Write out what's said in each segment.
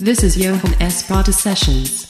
This is Johan S. Prada Sessions.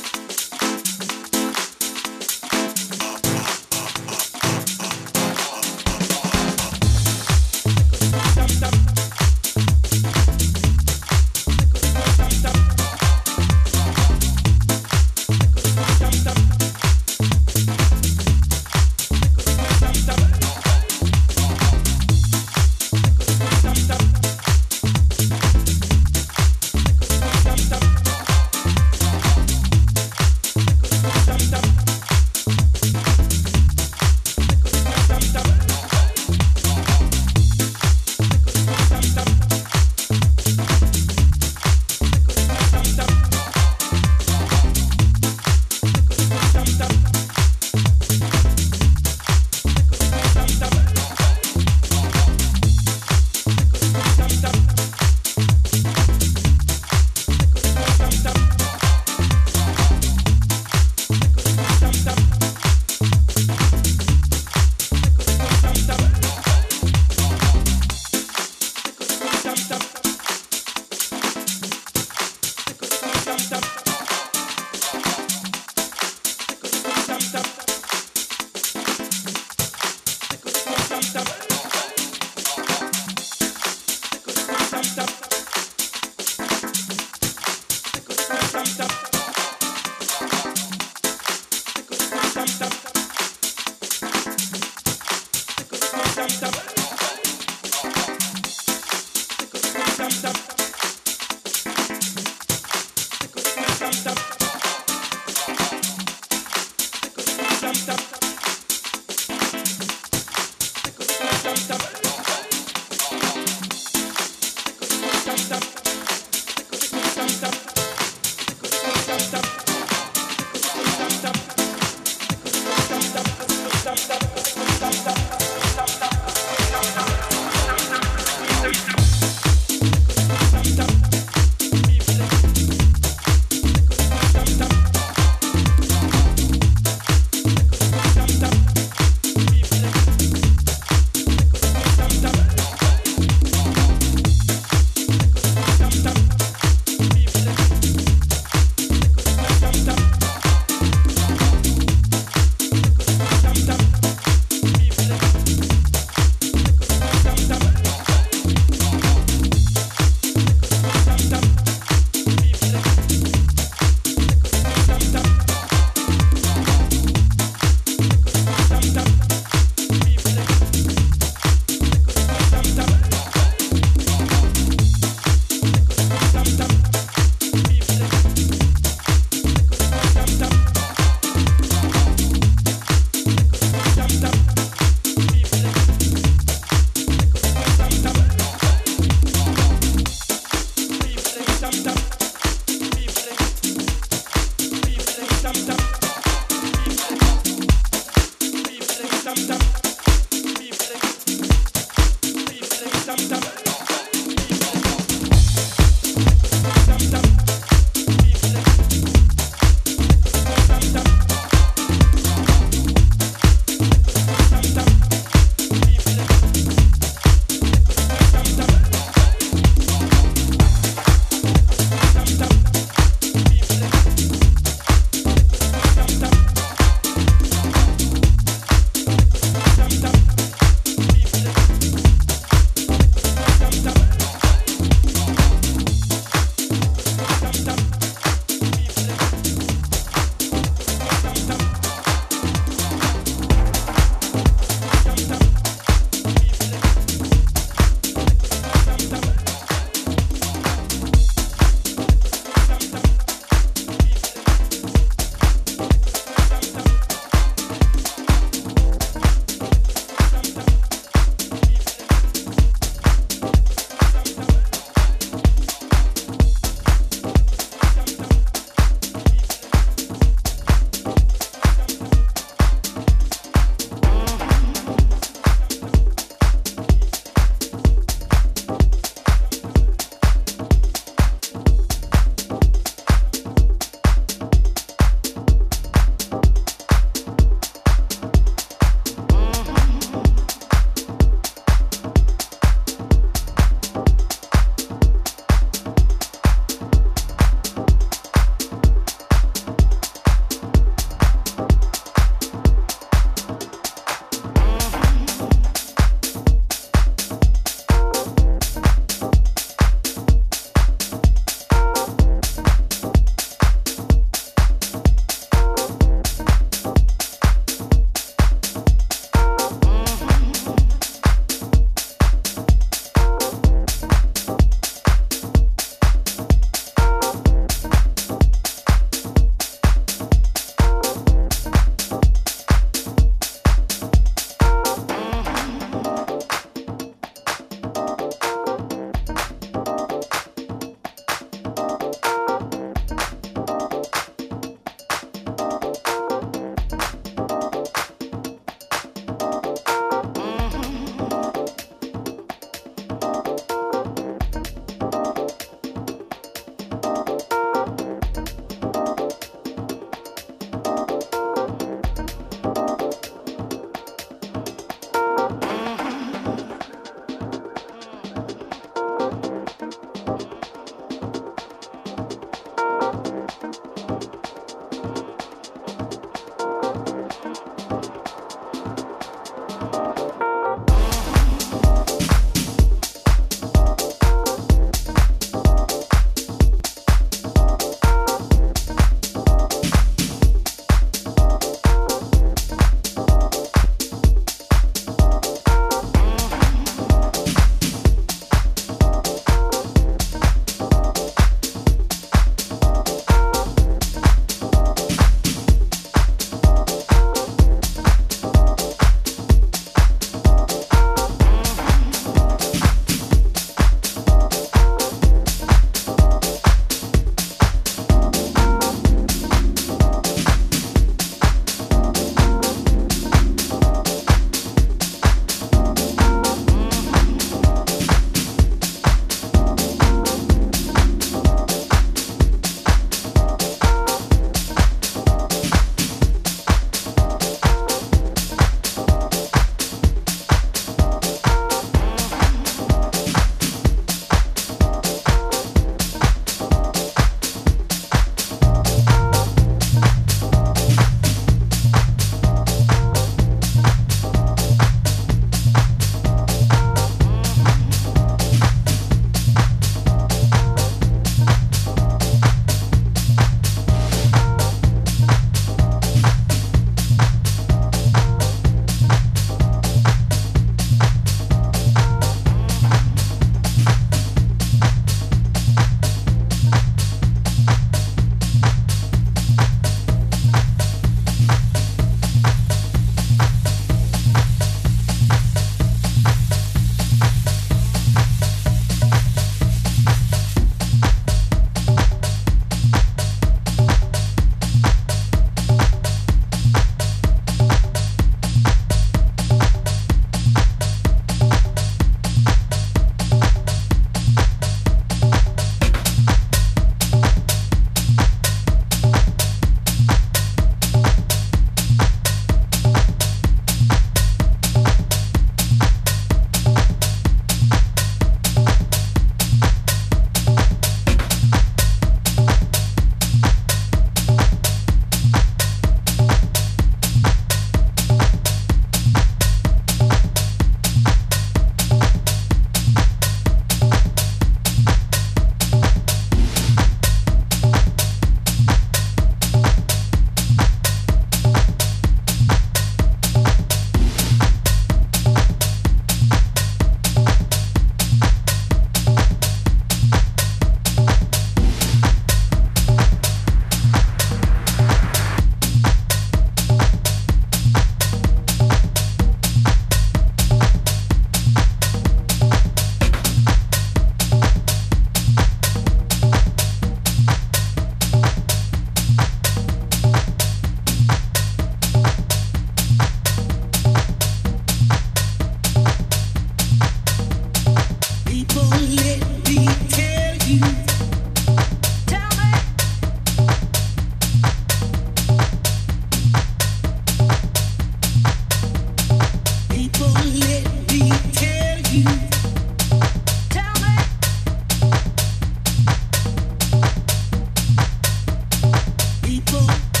people.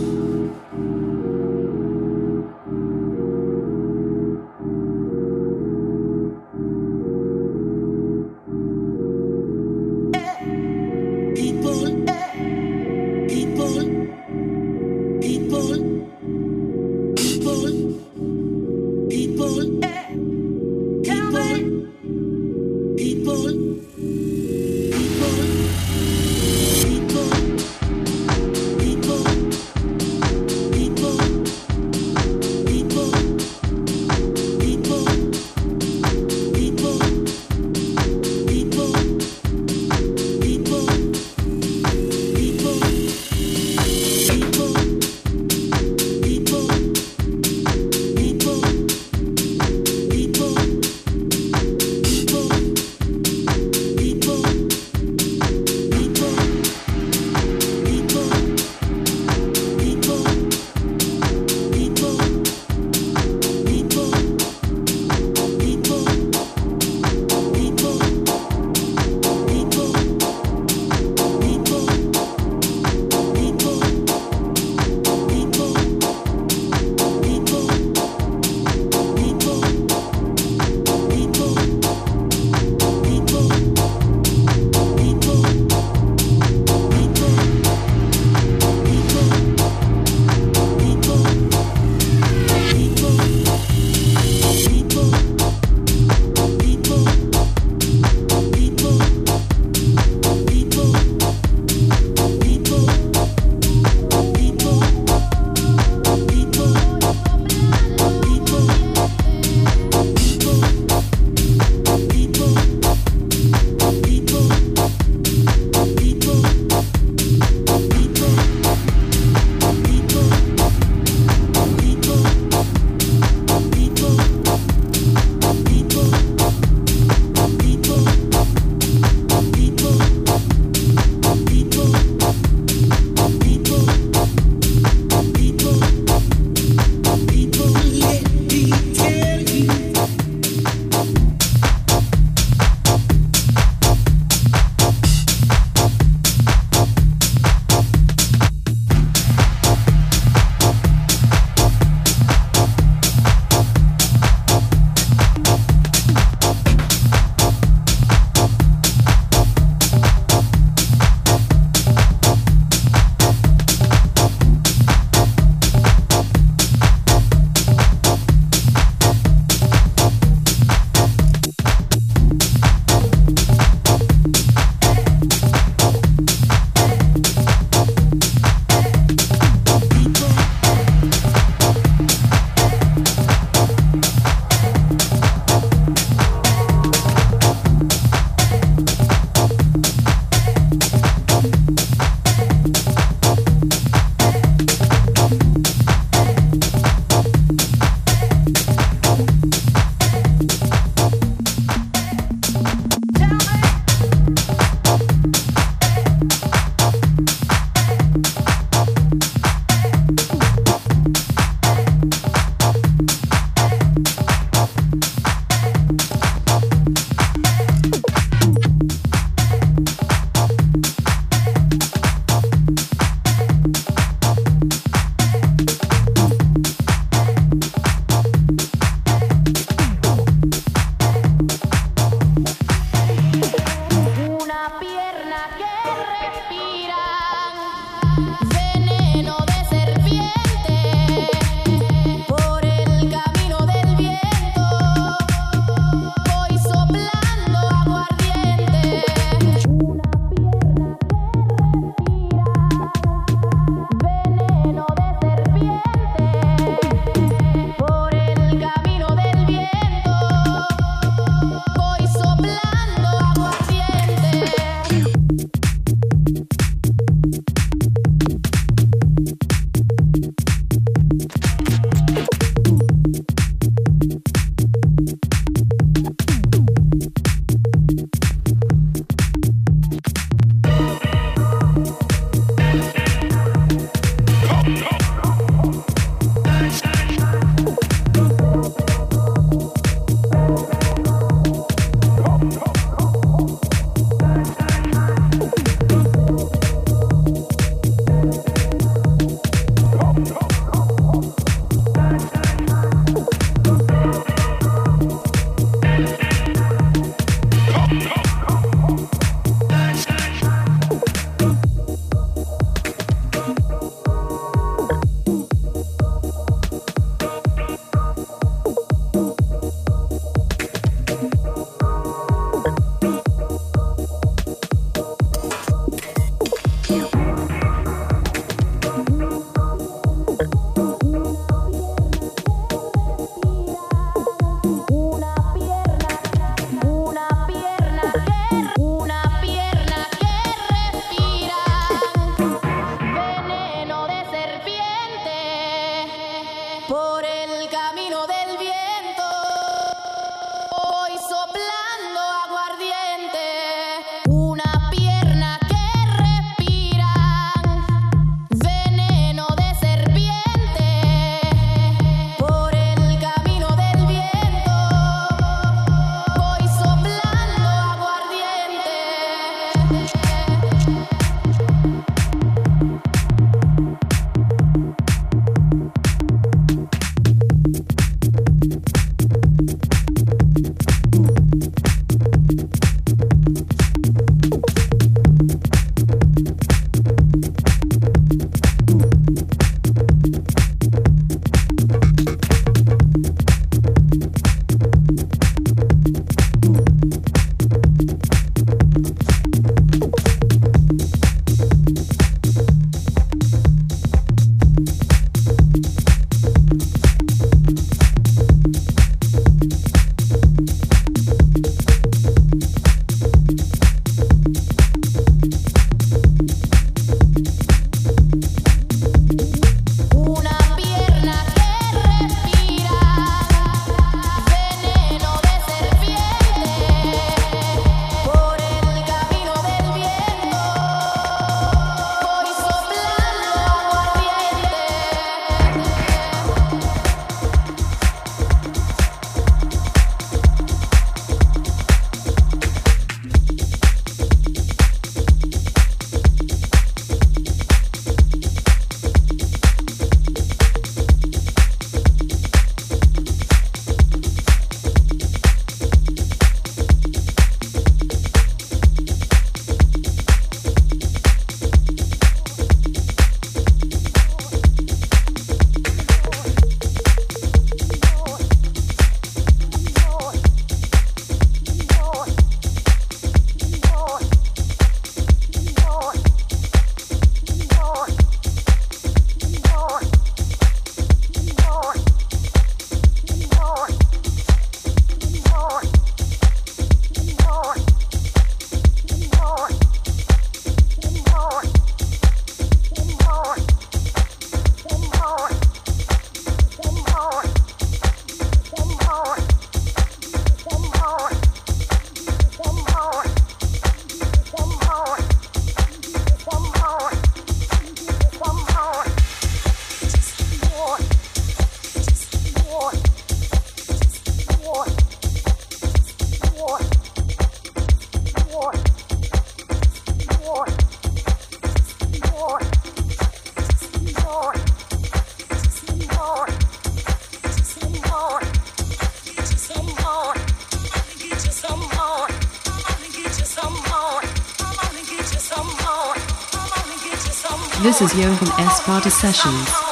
Is Johan S. Esparta Sessions.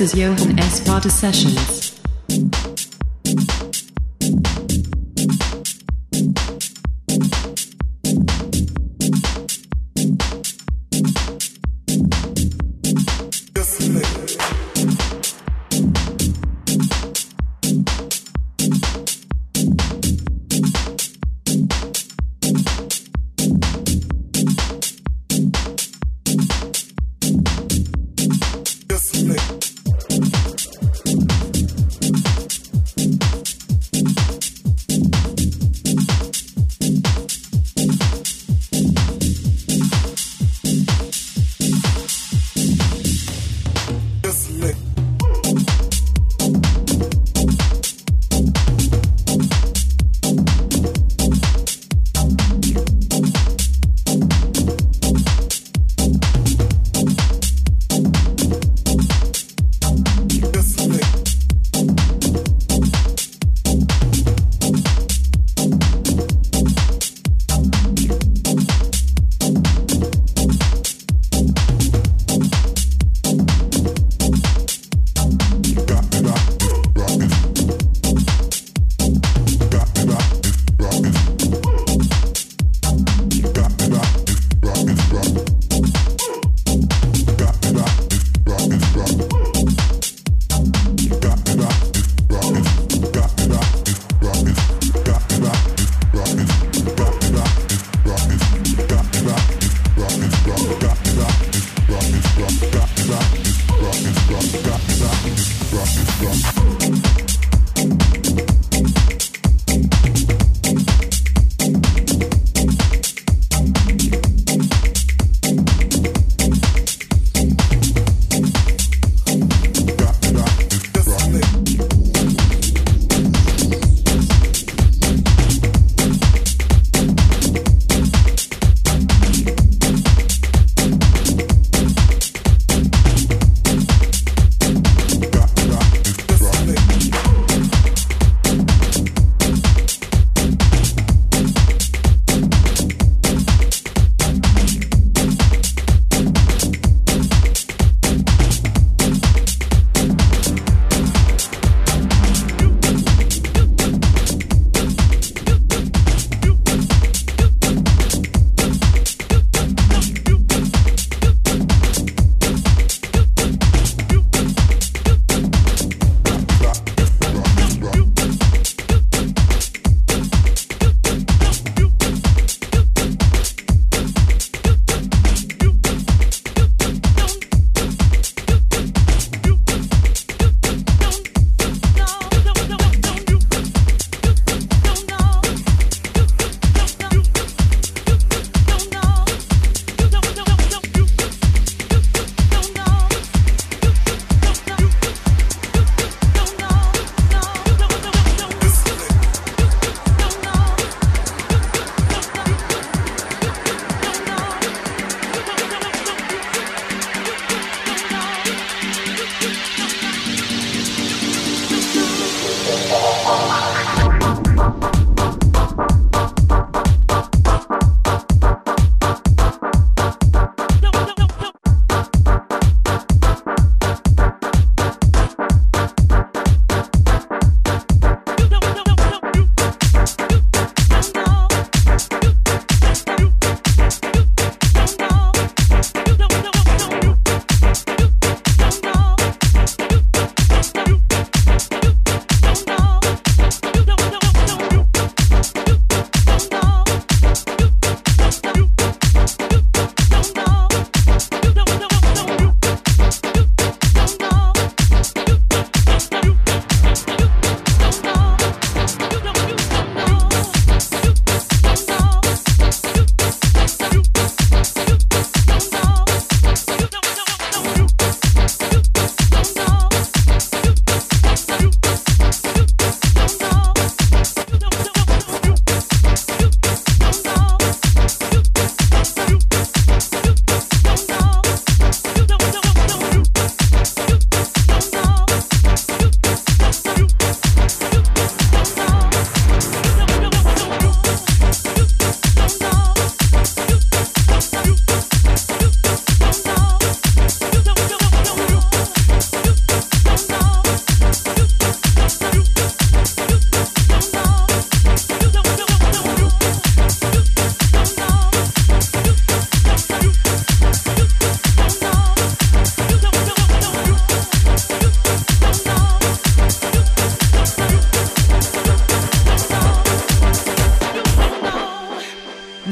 This is Johan S. Espada Sessions.